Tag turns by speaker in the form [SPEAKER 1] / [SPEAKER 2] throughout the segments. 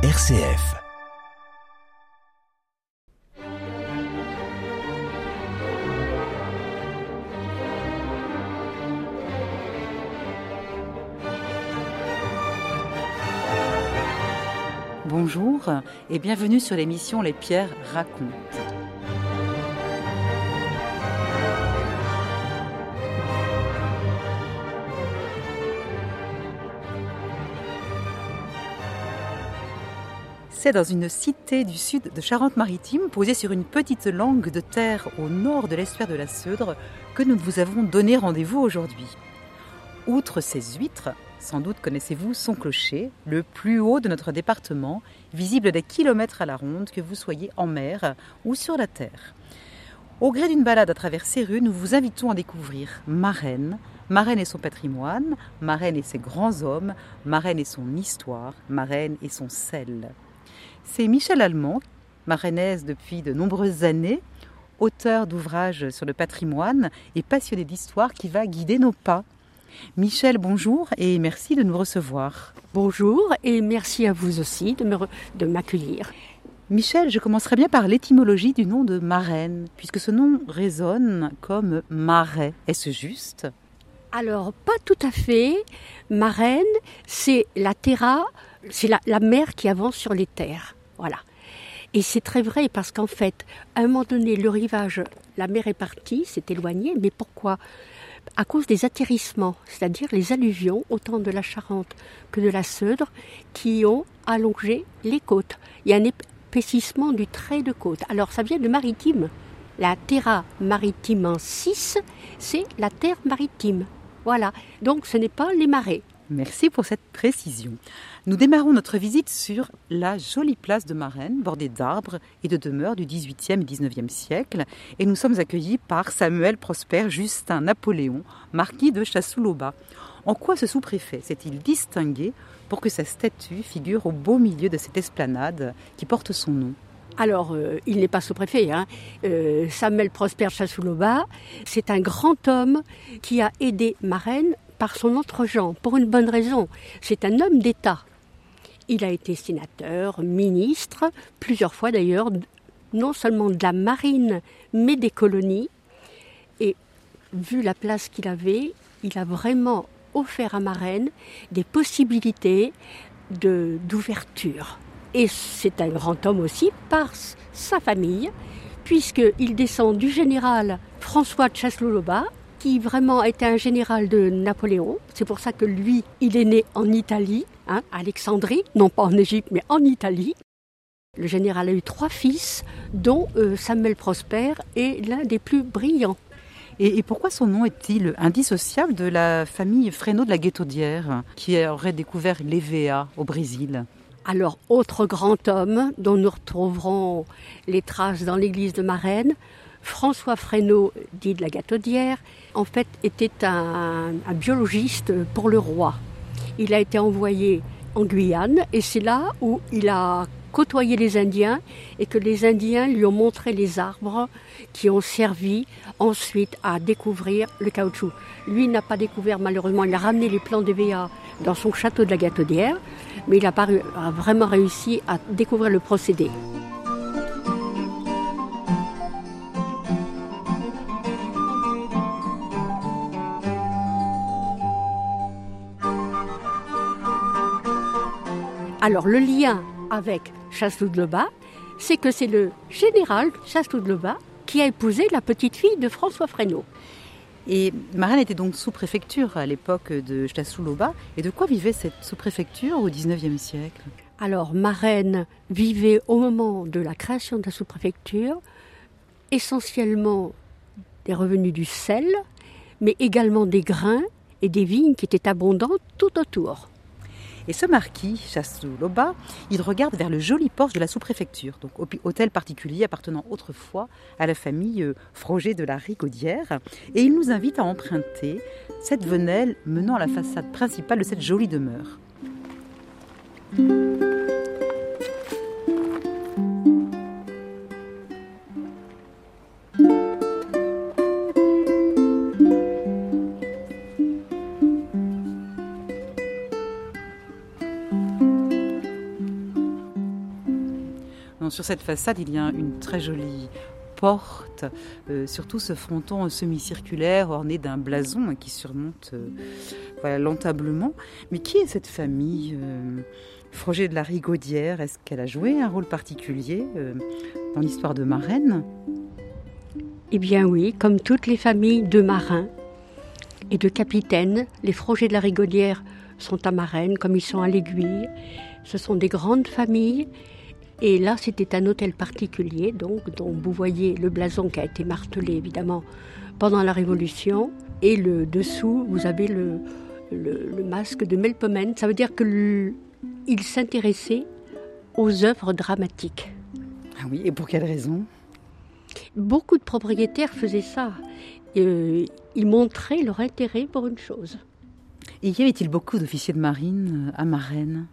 [SPEAKER 1] RCF.
[SPEAKER 2] Bonjour et bienvenue sur l'émission Les Pierres racontent. Dans une cité du sud de Charente-Maritime, posée sur une petite langue de terre au nord de l'estuaire de la Seudre, que nous vous avons donné rendez-vous aujourd'hui. Outre ces huîtres, sans doute connaissez-vous son clocher, le plus haut de notre département, visible des kilomètres à la ronde, que vous soyez en mer ou sur la terre. Au gré d'une balade à travers ces rues, nous vous invitons à découvrir Marraine, Marraine et son patrimoine, Marraine et ses grands hommes, Marraine et son histoire, Marraine et son sel. C'est Michel Allemand, marrainaise depuis de nombreuses années, auteur d'ouvrages sur le patrimoine et passionné d'histoire qui va guider nos pas. Michel, bonjour et merci de nous recevoir.
[SPEAKER 3] Bonjour et merci à vous aussi de m'accueillir.
[SPEAKER 2] Michel, je commencerai bien par l'étymologie du nom de marraine, puisque ce nom résonne comme marais. Est-ce juste?
[SPEAKER 3] Alors, pas tout à fait. Marraine, c'est la terra, c'est la, la mer qui avance sur les terres. Voilà. Et c'est très vrai parce qu'en fait, à un moment donné, le rivage, la mer est partie, s'est éloignée, mais pourquoi? À cause des atterrissements, c'est-à-dire les alluvions, autant de la Charente que de la Seudre, qui ont allongé les côtes. Il y a un épaississement du trait de côte. Alors ça vient de maritime. La terra maritime en 6, c'est la terre maritime. Voilà. Donc ce n'est pas les marais.
[SPEAKER 2] Merci pour cette précision. Nous démarrons notre visite sur la jolie place de Marraine, bordée d'arbres et de demeures du XVIIIe et XIXe siècle, et nous sommes accueillis par Samuel Prosper Justin Napoléon, marquis de Chassouloba. En quoi ce sous-préfet s'est-il distingué pour que sa statue figure au beau milieu de cette esplanade qui porte son nom?
[SPEAKER 3] Alors, euh, il n'est pas sous-préfet. Hein. Euh, Samuel Prosper Chassouloba, c'est un grand homme qui a aidé Marraine par son entre-gens, pour une bonne raison. C'est un homme d'État. Il a été sénateur, ministre, plusieurs fois d'ailleurs, non seulement de la marine, mais des colonies. Et vu la place qu'il avait, il a vraiment offert à Marraine des possibilités d'ouverture. Et c'est un grand homme aussi par sa famille, puisqu'il descend du général François de Chasselouloba, qui vraiment était un général de Napoléon. C'est pour ça que lui, il est né en Italie, hein, Alexandrie, non pas en Égypte, mais en Italie. Le général a eu trois fils, dont euh, Samuel Prosper est l'un des plus brillants.
[SPEAKER 2] Et, pourquoi son nom est-il indissociable de la famille Fresno de la Guétaudière, qui aurait découvert l'EVA au Brésil?
[SPEAKER 3] Alors, autre grand homme dont nous retrouverons les traces dans l'église de Marraine, François Fresneau, dit de la Gâtaudière, en fait était un, biologiste pour le roi. Il a été envoyé en Guyane et c'est là où il a côtoyé les Indiens et que les Indiens lui ont montré les arbres qui ont servi ensuite à découvrir le caoutchouc. Lui n'a pas découvert malheureusement, il a ramené les plants d'EVA dans son château de la Gâtaudière, mais il a, a vraiment réussi à découvrir le procédé. Alors le lien avec Chassou-de-Lebas, c'est que c'est le général Chassou-de-Lebas qui a épousé la petite fille de François Fresneau.
[SPEAKER 2] Et Marraine était donc sous-préfecture à l'époque de Chassou-Loba. Et de quoi vivait cette sous-préfecture au XIXe siècle?
[SPEAKER 3] Alors, Marraine vivait au moment de la création de la sous-préfecture essentiellement des revenus du sel, mais également des grains et des vignes qui étaient abondantes tout autour.
[SPEAKER 2] Et ce marquis, Chassou-Loba, il regarde vers le joli porche de la sous-préfecture, donc hôtel particulier appartenant autrefois à la famille euh, Froger de la Rigaudière. Et il nous invite à emprunter cette venelle menant à la façade principale de cette jolie demeure. Sur cette façade, il y a une très jolie porte, euh, surtout ce fronton semi-circulaire orné d'un blason qui surmonte voilà, l'entablement. Mais qui est cette famille Froger de la Rigaudière, est-ce qu'elle a joué un rôle particulier dans l'histoire de Marraine?
[SPEAKER 3] Eh bien oui, comme toutes les familles de marins et de capitaines, les Frogers de la Rigaudière sont à Marraine, comme ils sont à l'Aiguille. Ce sont des grandes familles. Et là, c'était un hôtel particulier, donc, dont vous voyez le blason qui a été martelé, évidemment, pendant la Révolution. Et le dessous, vous avez le, le, masque de Melpomène. Ça veut dire qu'il s'intéressait aux œuvres dramatiques.
[SPEAKER 2] Ah oui, et pour quelle raison?
[SPEAKER 3] Beaucoup de propriétaires faisaient ça. Euh, ils montraient leur intérêt pour une chose.
[SPEAKER 2] Et y avait-il beaucoup d'officiers de marine euh, à Marennes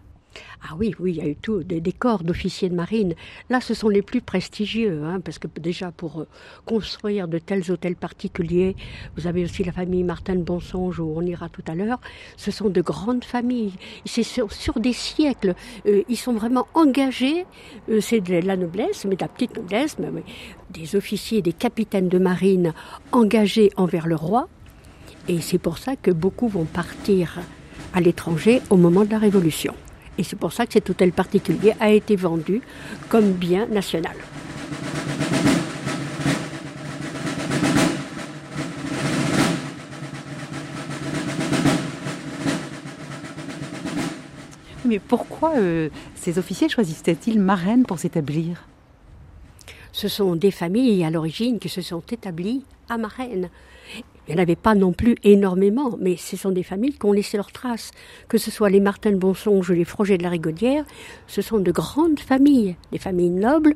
[SPEAKER 3] ah oui, oui, il y a eu tout, des, corps d'officiers de marine. Là, ce sont les plus prestigieux, hein, parce que déjà pour euh, construire de tels hôtels particuliers, vous avez aussi la famille Martin de Bonsonge, où on ira tout à l'heure. Ce sont de grandes familles. C'est sur, des siècles. Euh, ils sont vraiment engagés. Euh, c'est de la noblesse, mais de la petite noblesse, des officiers, des capitaines de marine engagés envers le roi. Et c'est pour ça que beaucoup vont partir à l'étranger au moment de la Révolution. Et c'est pour ça que cet hôtel particulier a été vendu comme bien national.
[SPEAKER 2] Mais pourquoi euh, ces officiers choisissaient-ils Marraine pour s'établir?
[SPEAKER 3] Ce sont des familles à l'origine qui se sont établies à Marraine. Il n'y en avait pas non plus énormément, mais ce sont des familles qui ont laissé leurs traces. Que ce soit les Martin de Bonsonge ou les Frogets de la Rigaudière, ce sont de grandes familles, des familles nobles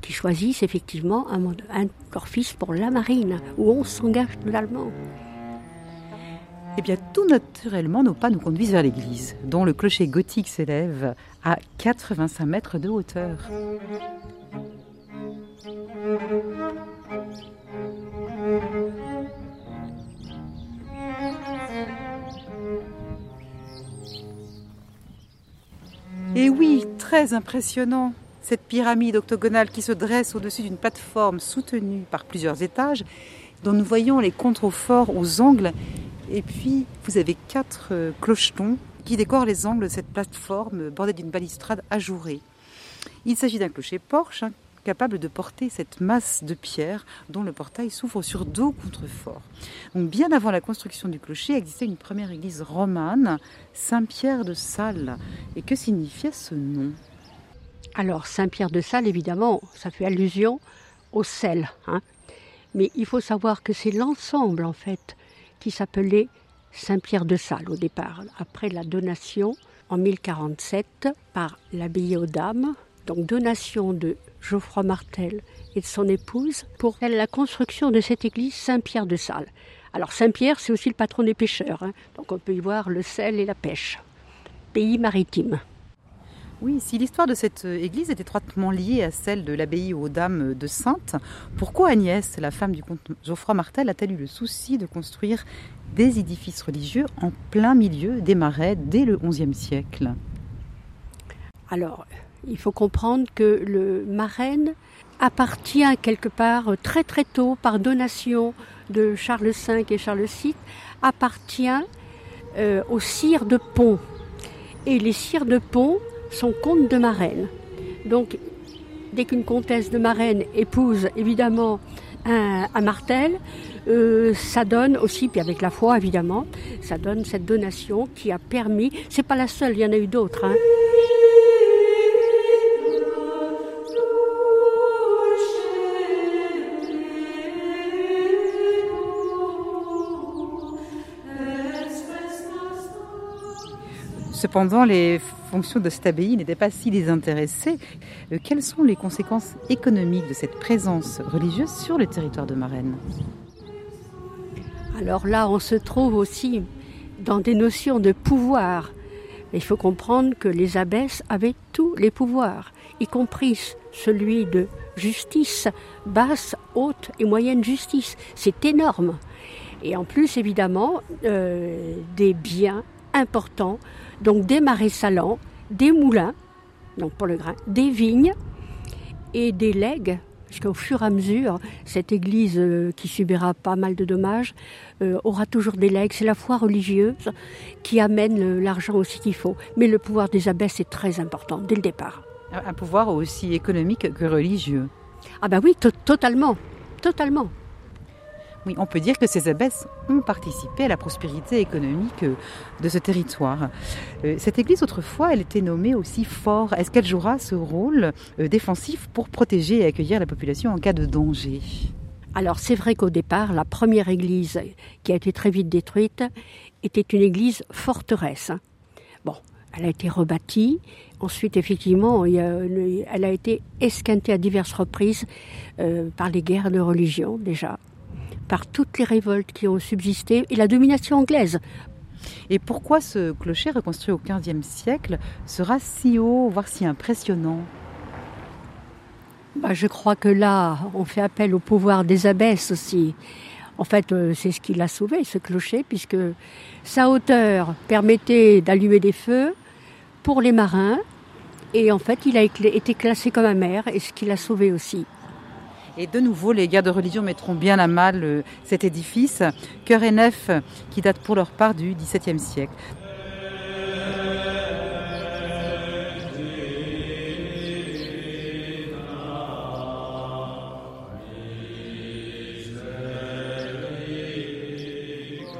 [SPEAKER 3] qui choisissent effectivement un, un leur fils pour la marine, où on s'engage totalement.
[SPEAKER 2] Eh bien, tout naturellement, nos pas nous conduisent vers l'église, dont le clocher gothique s'élève à 85 mètres de hauteur. Et oui, très impressionnant, cette pyramide octogonale qui se dresse au-dessus d'une plateforme soutenue par plusieurs étages, dont nous voyons les contreforts aux angles. Et puis, vous avez quatre euh, clochetons qui décorent les angles de cette plateforme bordée d'une balustrade ajourée. Il s'agit d'un clocher-porche hein, capable de porter cette masse de pierre dont le portail s'ouvre sur deux contreforts. Bien avant la construction du clocher existait une première église romane, Saint-Pierre de Salles. Et que signifiait ce nom?
[SPEAKER 3] Alors Saint-Pierre de Salles, évidemment, ça fait allusion au sel. Hein. Mais il faut savoir que c'est l'ensemble, en fait, qui s'appelait Saint-Pierre de Salles au départ, après la donation en 1047 par l'abbaye aux Dames, donc donation de Geoffroy Martel et de son épouse pour la construction de cette église Saint-Pierre de Salles. Alors Saint-Pierre, c'est aussi le patron des pêcheurs, hein. donc on peut y voir le sel et la pêche. Pays maritime.
[SPEAKER 2] Oui, si l'histoire de cette église est étroitement liée à celle de l'abbaye aux Dames de Sainte, pourquoi Agnès, la femme du comte Geoffroy Martel, a-t-elle eu le souci de construire des édifices religieux en plein milieu des marais dès le XIe siècle?
[SPEAKER 3] Alors, il faut comprendre que le Marraine appartient quelque part très très tôt par donation de Charles V et Charles VI, appartient euh, aux sires de Pont. Et les sires de Pont sont comtes de Marraine. Donc, dès qu'une comtesse de Marraine épouse évidemment un, Martel, euh, ça donne aussi, puis avec la foi évidemment, ça donne cette donation qui a permis, c'est pas la seule, il y en a eu d'autres. Hein.
[SPEAKER 2] Cependant, les fonctions de cette abbaye n'étaient pas si désintéressées. Euh, quelles sont les conséquences économiques de cette présence religieuse sur le territoire de Marennes
[SPEAKER 3] Alors là, on se trouve aussi dans des notions de pouvoir. Il faut comprendre que les abbesses avaient tous les pouvoirs, y compris celui de justice, basse, haute et moyenne justice. C'est énorme. Et en plus, évidemment, euh, des biens importants donc des marais salants, des moulins, donc pour le grain, des vignes et des legs puisqu'au fur et à mesure, cette église euh, qui subira pas mal de dommages euh, aura toujours des legs. C'est la foi religieuse qui amène l'argent aussi qu'il faut. Mais le pouvoir des abbesses est très important dès le départ.
[SPEAKER 2] Un pouvoir aussi économique que religieux.
[SPEAKER 3] Ah ben oui, totalement, totalement.
[SPEAKER 2] Oui, on peut dire que ces abbesses ont participé à la prospérité économique euh, de ce territoire. Euh, cette église, autrefois, elle était nommée aussi fort. Est-ce qu'elle jouera ce rôle euh, défensif pour protéger et accueillir la population en cas de danger?
[SPEAKER 3] Alors c'est vrai qu'au départ, la première église qui a été très vite détruite était une église forteresse. Bon, elle a été rebâtie. Ensuite, effectivement, elle a été esquintée à diverses reprises par les guerres de religion déjà par toutes les révoltes qui ont subsisté et la domination anglaise.
[SPEAKER 2] Et pourquoi ce clocher reconstruit au XVe siècle sera si haut, voire si impressionnant?
[SPEAKER 3] Bah, Je crois que là, on fait appel au pouvoir des abbesses aussi. En fait, euh, c'est ce qui l'a sauvé, ce clocher, puisque sa hauteur permettait d'allumer des feux pour les marins. Et en fait, il a été classé comme un maire, et ce qui l'a sauvé aussi.
[SPEAKER 2] Et de nouveau, les guerres de religion mettront bien à mal euh, cet édifice, cœur et nef, qui date pour leur part du XVIIe siècle.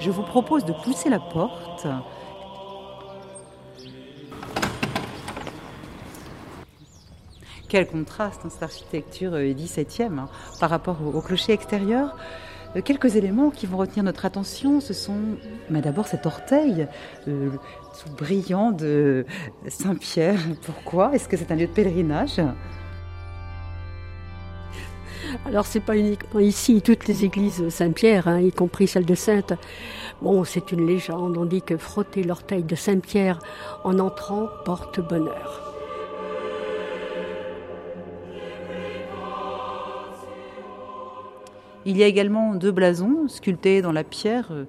[SPEAKER 2] Je vous propose de pousser la porte Quel contraste, dans cette architecture 17e, euh, hein, par rapport au, clocher extérieur. Euh, quelques éléments qui vont retenir notre attention, ce sont mais d'abord cet orteil euh, tout brillant de Saint-Pierre. Pourquoi Est-ce que c'est un lieu de pèlerinage?
[SPEAKER 3] Alors c'est pas uniquement ici, toutes les églises Saint-Pierre, hein, y compris celle de Sainte. Bon, c'est une légende. On dit que frotter l'orteil de Saint-Pierre en entrant porte bonheur.
[SPEAKER 2] Il y a également deux blasons sculptés dans la pierre euh,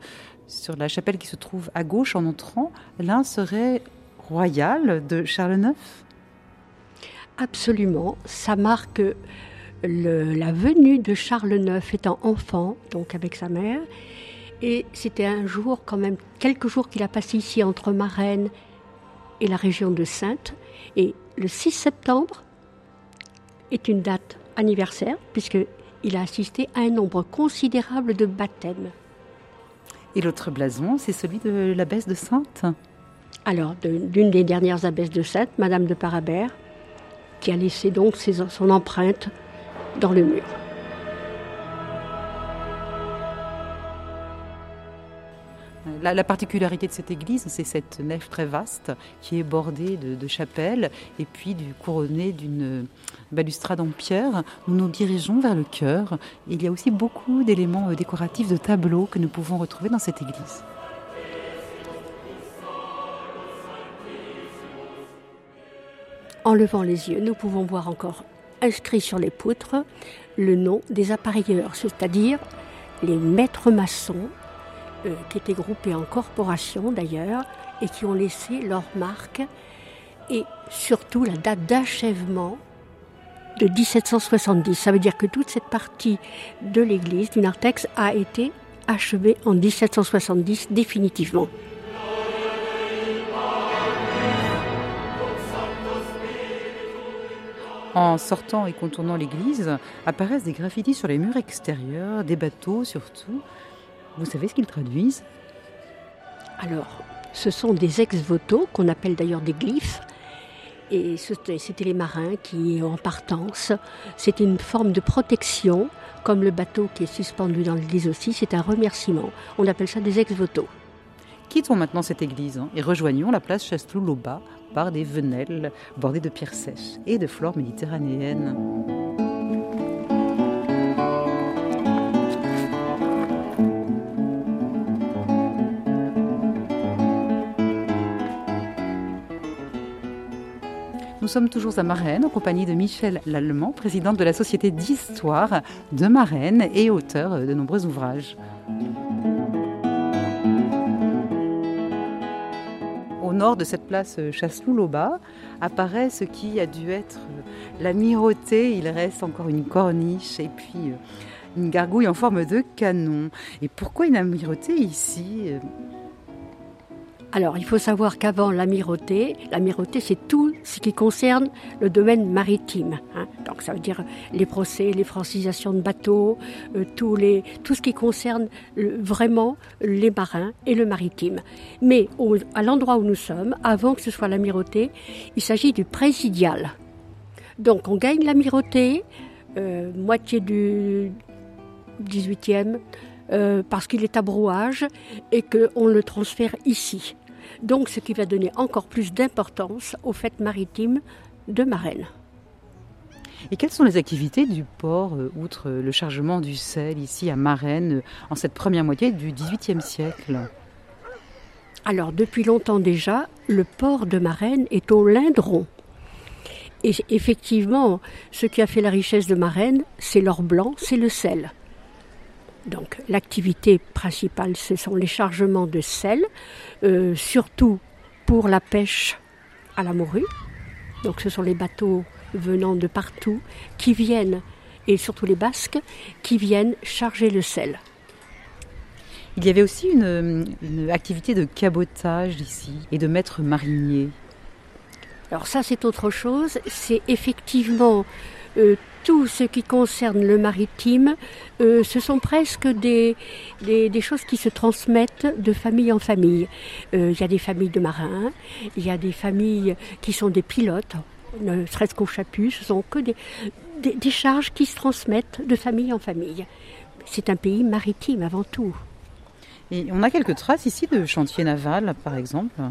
[SPEAKER 2] sur la chapelle qui se trouve à gauche en entrant. L'un serait royal de Charles IX
[SPEAKER 3] Absolument. Ça marque la venue de Charles IX étant enfant, donc avec sa mère. Et c'était un jour, quand même, quelques jours qu'il a passé ici entre Marennes et la région de Sainte. Et le 6 septembre est une date anniversaire, puisque il a assisté à un nombre considérable de baptêmes.
[SPEAKER 2] Et l'autre blason, c'est celui de l'abbesse de Sainte
[SPEAKER 3] Alors, d'une des dernières abbesses de Sainte, Madame de Parabère, qui a laissé donc son empreinte dans le mur.
[SPEAKER 2] La, particularité de cette église, c'est cette nef très vaste qui est bordée de, chapelles et puis du, couronnée d'une balustrade en pierre. Nous nous dirigeons vers le chœur. Il y a aussi beaucoup d'éléments euh, décoratifs de tableaux que nous pouvons retrouver dans cette église.
[SPEAKER 3] En levant les yeux, nous pouvons voir encore inscrit sur les poutres le nom des appareilleurs, c'est-à-dire les maîtres maçons euh, qui étaient groupés en corporations d'ailleurs, et qui ont laissé leur marque, et surtout la date d'achèvement de 1770. Ça veut dire que toute cette partie de l'église du narthex a été achevée en 1770 définitivement.
[SPEAKER 2] En sortant et contournant l'église, apparaissent des graffitis sur les murs extérieurs, des bateaux surtout. Vous savez ce qu'ils traduisent?
[SPEAKER 3] Alors, ce sont des ex-voto, qu'on appelle d'ailleurs des glyphes. Et c'était les marins qui, en partance, c'était une forme de protection, comme le bateau qui est suspendu dans l'église aussi, c'est un remerciement. On appelle ça des ex-voto.
[SPEAKER 2] Quittons maintenant cette église hein, et rejoignons la place Chasteloup-Loba par des venelles bordées de pierres sèches et de flore méditerranéennes. Sommes toujours à Marennes en compagnie de Michel Lallemand, présidente de la Société d'histoire de Marennes et auteur de nombreux ouvrages. Au nord de cette place Chasseloup-Loba apparaît ce qui a dû être l'amirauté. Il reste encore une corniche et puis une gargouille en forme de canon. Et pourquoi une amirauté ici
[SPEAKER 3] alors, il faut savoir qu'avant l'amirauté, l'amirauté, c'est tout ce qui concerne le domaine maritime. Hein. Donc, ça veut dire les procès, les francisations de bateaux, euh, tout, ce qui concerne euh, vraiment les marins et le maritime. Mais à l'endroit où nous sommes, avant que ce soit l'amirauté, il s'agit du présidial. Donc, on gagne l'amirauté, euh, moitié du 18e, parce qu'il est à brouage et qu'on le transfère ici. Donc ce qui va donner encore plus d'importance aux fêtes maritimes de Marennes.
[SPEAKER 2] Et quelles sont les activités du port, euh, outre le chargement du sel ici à Marennes, euh, en cette première moitié du XVIIIe siècle?
[SPEAKER 3] Alors, depuis longtemps déjà, le port de Marennes est au Lindron. Et effectivement, ce qui a fait la richesse de Marennes, c'est l'or blanc, c'est le sel. Donc l'activité principale, ce sont les chargements de sel, euh, surtout pour la pêche à la morue. Donc ce sont les bateaux venant de partout qui viennent, et surtout les Basques, qui viennent charger le sel.
[SPEAKER 2] Il y avait aussi une, activité de cabotage ici et de maître marinier.
[SPEAKER 3] Alors ça c'est autre chose, c'est effectivement euh, tout ce qui concerne le maritime, euh, ce sont presque des, des, choses qui se transmettent de famille en famille. Euh, il y a des familles de marins, il y a des familles qui sont des pilotes, ne serait-ce qu'au chaput, ce sont que des, des charges qui se transmettent de famille en famille. C'est un pays maritime avant tout.
[SPEAKER 2] Et on a quelques traces ici de chantier naval, par exemple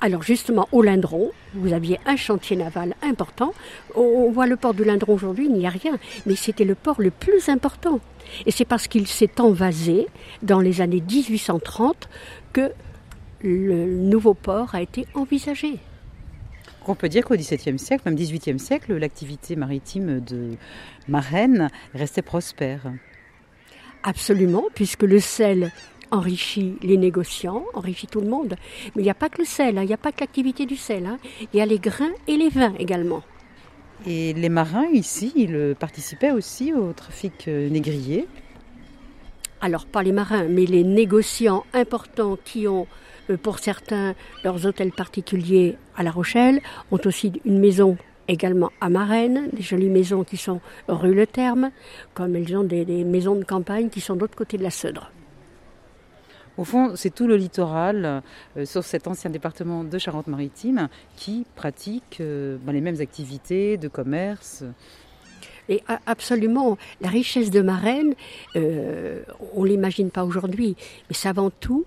[SPEAKER 3] alors justement, au Lindron, vous aviez un chantier naval important. On voit le port du Lindron aujourd'hui, il n'y a rien, mais c'était le port le plus important. Et c'est parce qu'il s'est envasé dans les années 1830 que le nouveau port a été envisagé.
[SPEAKER 2] On peut dire qu'au XVIIe siècle, même XVIIIe siècle, l'activité maritime de Marennes restait prospère.
[SPEAKER 3] Absolument, puisque le sel enrichit les négociants, enrichit tout le monde. Mais il n'y a pas que le sel, hein. il n'y a pas que l'activité du sel. Hein. Il y a les grains et les vins également.
[SPEAKER 2] Et les marins ici, ils participaient aussi au trafic euh, négrier
[SPEAKER 3] Alors pas les marins, mais les négociants importants qui ont, euh, pour certains, leurs hôtels particuliers à La Rochelle, ont aussi une maison également à Marennes, des jolies maisons qui sont rue Le Terme, comme elles ont des, des maisons de campagne qui sont de l'autre côté de la Seudre.
[SPEAKER 2] Au fond, c'est tout le littoral euh, sur cet ancien département de Charente-Maritime qui pratique euh, ben, les mêmes activités de commerce.
[SPEAKER 3] Et absolument, la richesse de Marennes, euh, on ne l'imagine pas aujourd'hui, mais c'est avant tout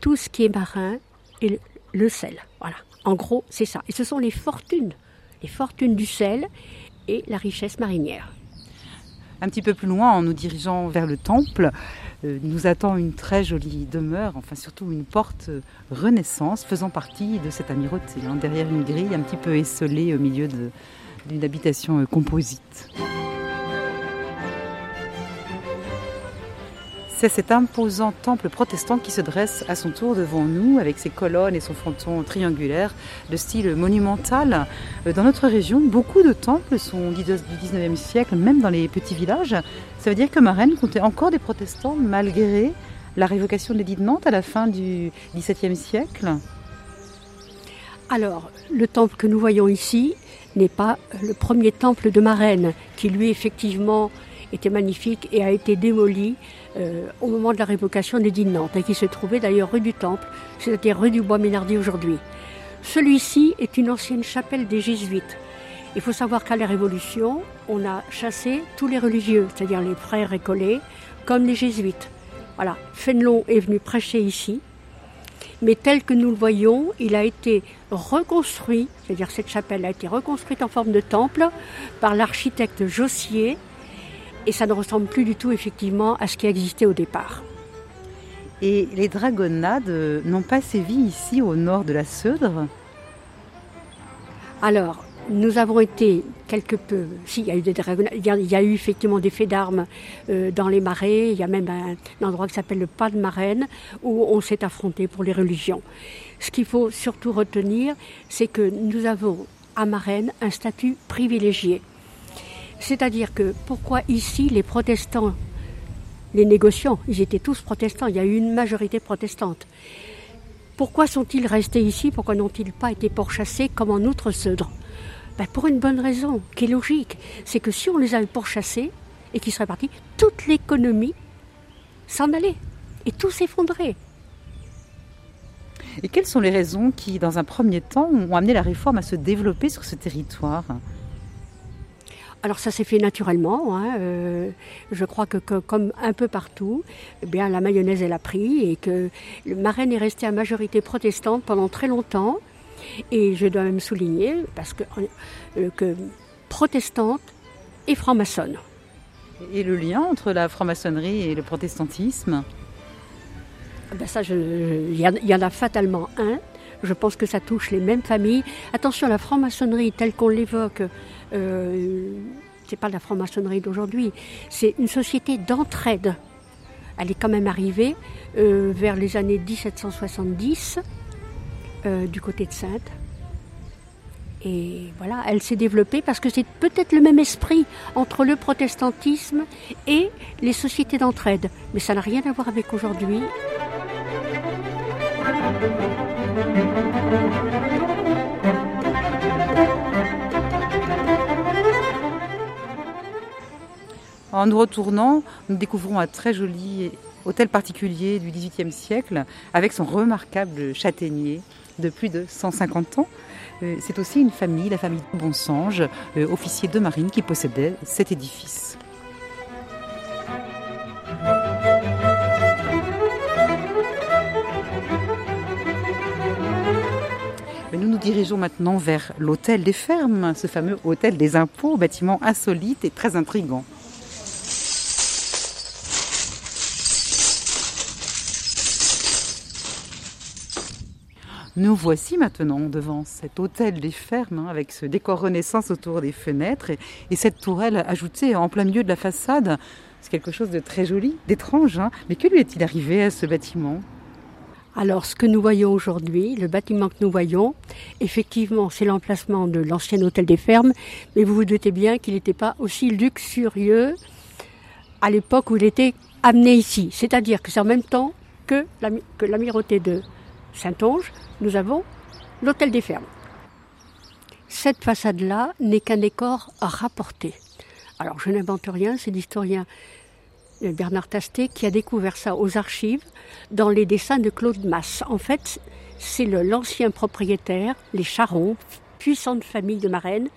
[SPEAKER 3] tout ce qui est marin et le, sel. Voilà. En gros, c'est ça. Et ce sont les fortunes, les fortunes du sel et la richesse marinière.
[SPEAKER 2] Un petit peu plus loin, en nous dirigeant vers le temple, euh, nous attend une très jolie demeure, enfin surtout une porte euh, Renaissance faisant partie de cette amirauté, hein, derrière une grille un petit peu esselée au milieu d'une habitation euh, composite. C'est cet imposant temple protestant qui se dresse à son tour devant nous avec ses colonnes et son fronton triangulaire de style monumental. Euh, dans notre région, beaucoup de temples sont du 19e siècle, même dans les petits villages. Ça veut dire que Marennes comptait encore des protestants malgré la révocation de l'édit de Nantes à la fin du XVIIe siècle?
[SPEAKER 3] Alors, le temple que nous voyons ici n'est pas le premier temple de Marennes, qui lui effectivement était magnifique et a été démoli euh, au moment de la révocation des de Nantes, et qui se trouvait d'ailleurs rue du Temple, c'est-à-dire rue du Bois-Ménardier aujourd'hui. Celui-ci est une ancienne chapelle des Jésuites. Il faut savoir qu'à la Révolution, on a chassé tous les religieux, c'est-à-dire les frères récollets, comme les jésuites. Voilà, Fénelon est venu prêcher ici, mais tel que nous le voyons, il a été reconstruit, c'est-à-dire cette chapelle a été reconstruite en forme de temple par l'architecte Jossier, et ça ne ressemble plus du tout effectivement à ce qui existait au départ.
[SPEAKER 2] Et les dragonnades n'ont pas sévi ici au nord de la Seudre?
[SPEAKER 3] Alors, nous avons été quelque peu. Si, il y a eu, des, il y a, eu effectivement des faits d'armes euh, dans les marais. Il y a même un, endroit qui s'appelle le Pas de Marraine où on s'est affronté pour les religions. Ce qu'il faut surtout retenir, c'est que nous avons à Marraine un statut privilégié. C'est-à-dire que pourquoi ici les protestants, les négociants, ils étaient tous protestants, il y a eu une majorité protestante. Pourquoi sont-ils restés ici? Pourquoi n'ont-ils pas été pourchassés comme en Outre-Seudre ben, Pour une bonne raison, qui est logique. C'est que si on les avait pourchassés et qu'ils seraient partis, toute l'économie s'en allait et tout s'effondrait.
[SPEAKER 2] Et quelles sont les raisons qui, dans un premier temps, ont amené la réforme à se développer sur ce territoire?
[SPEAKER 3] Alors ça s'est fait naturellement. Hein, euh, je crois que, comme un peu partout, eh bien la mayonnaise elle a pris et que Marraine est resté à majorité protestante pendant très longtemps. Et je dois même souligner parce que, euh, que protestante et franc-maçonne.
[SPEAKER 2] Et le lien entre la franc-maçonnerie et le protestantisme?
[SPEAKER 3] Ah ben ça, il y, en a fatalement un. Je pense que ça touche les mêmes familles. Attention, la franc-maçonnerie telle qu'on l'évoque, euh, c'est pas la franc-maçonnerie d'aujourd'hui. C'est une société d'entraide. Elle est quand même arrivée euh, vers les années 1770 euh, du côté de Sainte. Et voilà, elle s'est développée parce que c'est peut-être le même esprit entre le protestantisme et les sociétés d'entraide. Mais ça n'a rien à voir avec aujourd'hui.
[SPEAKER 2] En nous retournant, nous découvrons un très joli hôtel particulier du XVIIIe siècle avec son remarquable châtaignier de plus de 150 ans. Euh, c'est aussi une famille, la famille Bonsange, euh, officier de marine, qui possédait cet édifice. Dirigeons maintenant vers l'hôtel des fermes, ce fameux hôtel des impôts, bâtiment insolite et très intrigant. Nous voici maintenant devant cet hôtel des fermes, hein, avec ce décor renaissance autour des fenêtres et, cette tourelle ajoutée en plein milieu de la façade. C'est quelque chose de très joli, d'étrange. Hein. Mais que lui est-il arrivé à ce bâtiment?
[SPEAKER 3] Alors, ce que nous voyons aujourd'hui, le bâtiment que nous voyons, effectivement, c'est l'emplacement de l'ancien hôtel des fermes, mais vous vous doutez bien qu'il n'était pas aussi luxurieux à l'époque où il était amené ici. C'est-à-dire que c'est en même temps que l'amirauté de Saint-Onge, nous avons l'hôtel des fermes. Cette façade-là n'est qu'un décor rapporté. Alors, je n'invente rien, c'est l'historien Bernard Tastet qui a découvert ça aux archives dans les dessins de Claude Masse. En fait, c'est l'ancien propriétaire, les Charons, puissante famille de Marennes,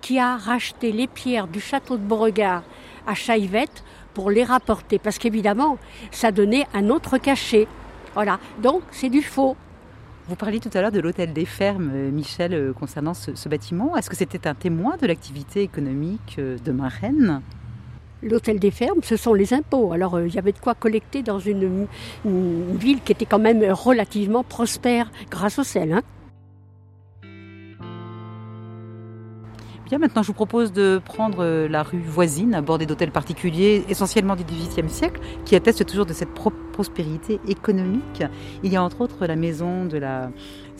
[SPEAKER 3] qui a racheté les pierres du château de Beauregard à Chaivette pour les rapporter. Parce qu'évidemment, ça donnait un autre cachet. Voilà. Donc, c'est du faux.
[SPEAKER 2] Vous parliez tout à l'heure de l'hôtel des fermes, euh, Michel, euh, concernant ce, bâtiment. Est-ce que c'était un témoin de l'activité économique euh, de Marennes
[SPEAKER 3] L'hôtel des fermes, ce sont les impôts. Alors euh, il y avait de quoi collecter dans une, ville qui était quand même relativement prospère grâce au sel. Hein.
[SPEAKER 2] Bien, maintenant je vous propose de prendre euh, la rue voisine, bordée d'hôtels particuliers, essentiellement du XVIIIe siècle, qui atteste toujours de cette prospérité économique. Il y a entre autres la maison de la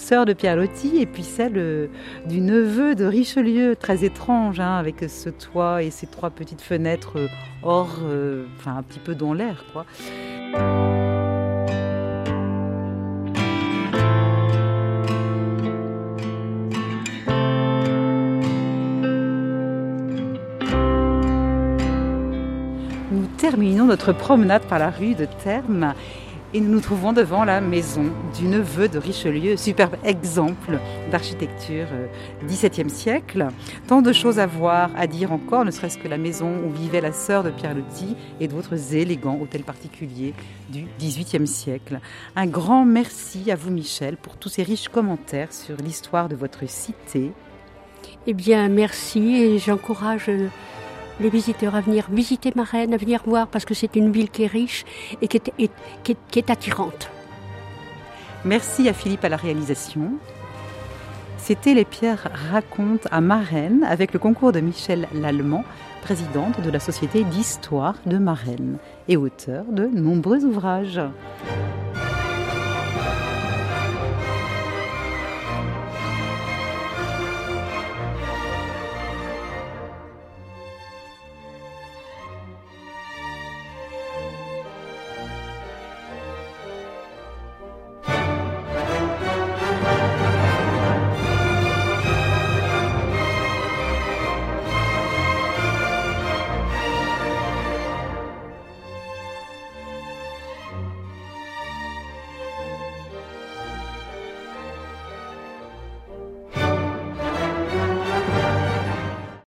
[SPEAKER 2] sœur de Pierre Loti, et puis celle euh, du neveu de Richelieu, très étrange, hein, avec ce toit et ces trois petites fenêtres euh, or, euh, enfin un petit peu dans l'air, quoi. Nous terminons notre promenade par la rue de Terme et nous nous trouvons devant la maison du neveu de Richelieu, superbe exemple d'architecture XVIIe euh, siècle. Tant de choses à voir, à dire encore, ne serait-ce que la maison où vivait la sœur de Pierre Loti et d'autres élégants hôtels particuliers du XVIIIe siècle. Un grand merci à vous Michel pour tous ces riches commentaires sur l'histoire de votre cité.
[SPEAKER 3] Eh bien merci et j'encourage euh, les visiteurs à venir visiter Marennes, à venir voir, parce que c'est une ville qui est riche et qui est, attirante.
[SPEAKER 2] Merci à Philippe à la réalisation. C'était Les Pierres racontent à Marennes avec le concours de Michel Lallemand, présidente de la Société d'histoire de Marennes et auteur de nombreux ouvrages.